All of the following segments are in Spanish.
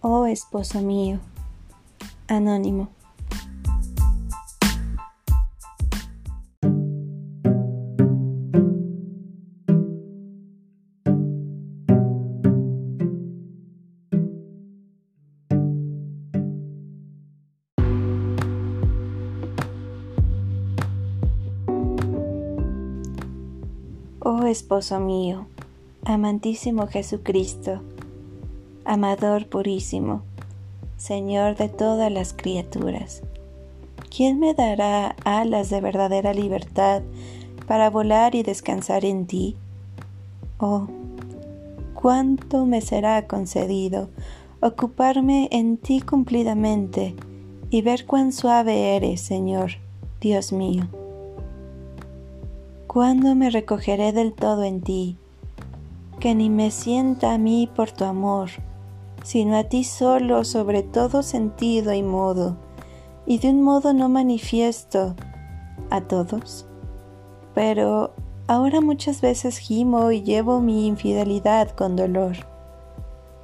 Oh esposo mío. Anónimo. Oh esposo mío, amantísimo Jesucristo, amador purísimo, Señor de todas las criaturas. ¿Quién me dará alas de verdadera libertad para volar y descansar en ti? Oh, cuánto me será concedido ocuparme en ti cumplidamente y ver cuán suave eres, Señor, Dios mío. ¿Cuándo me recogeré del todo en ti? Que ni me sienta a mí por tu amor, sino a ti solo sobre todo sentido y modo, y de un modo no manifiesto a todos. Pero ahora muchas veces gimo y llevo mi infidelidad con dolor,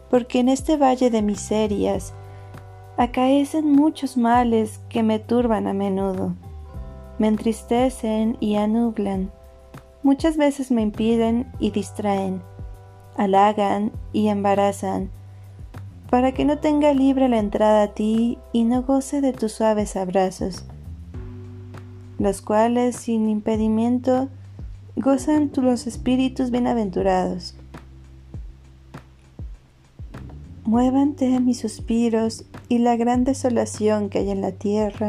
porque en este valle de miserias acaecen muchos males que me turban a menudo, me entristecen y anublan, muchas veces me impiden y distraen, halagan y embarazan, para que no tenga libre la entrada a ti y no goce de tus suaves abrazos, los cuales sin impedimento gozan los espíritus bienaventurados. Muévante mis suspiros y la gran desolación que hay en la tierra.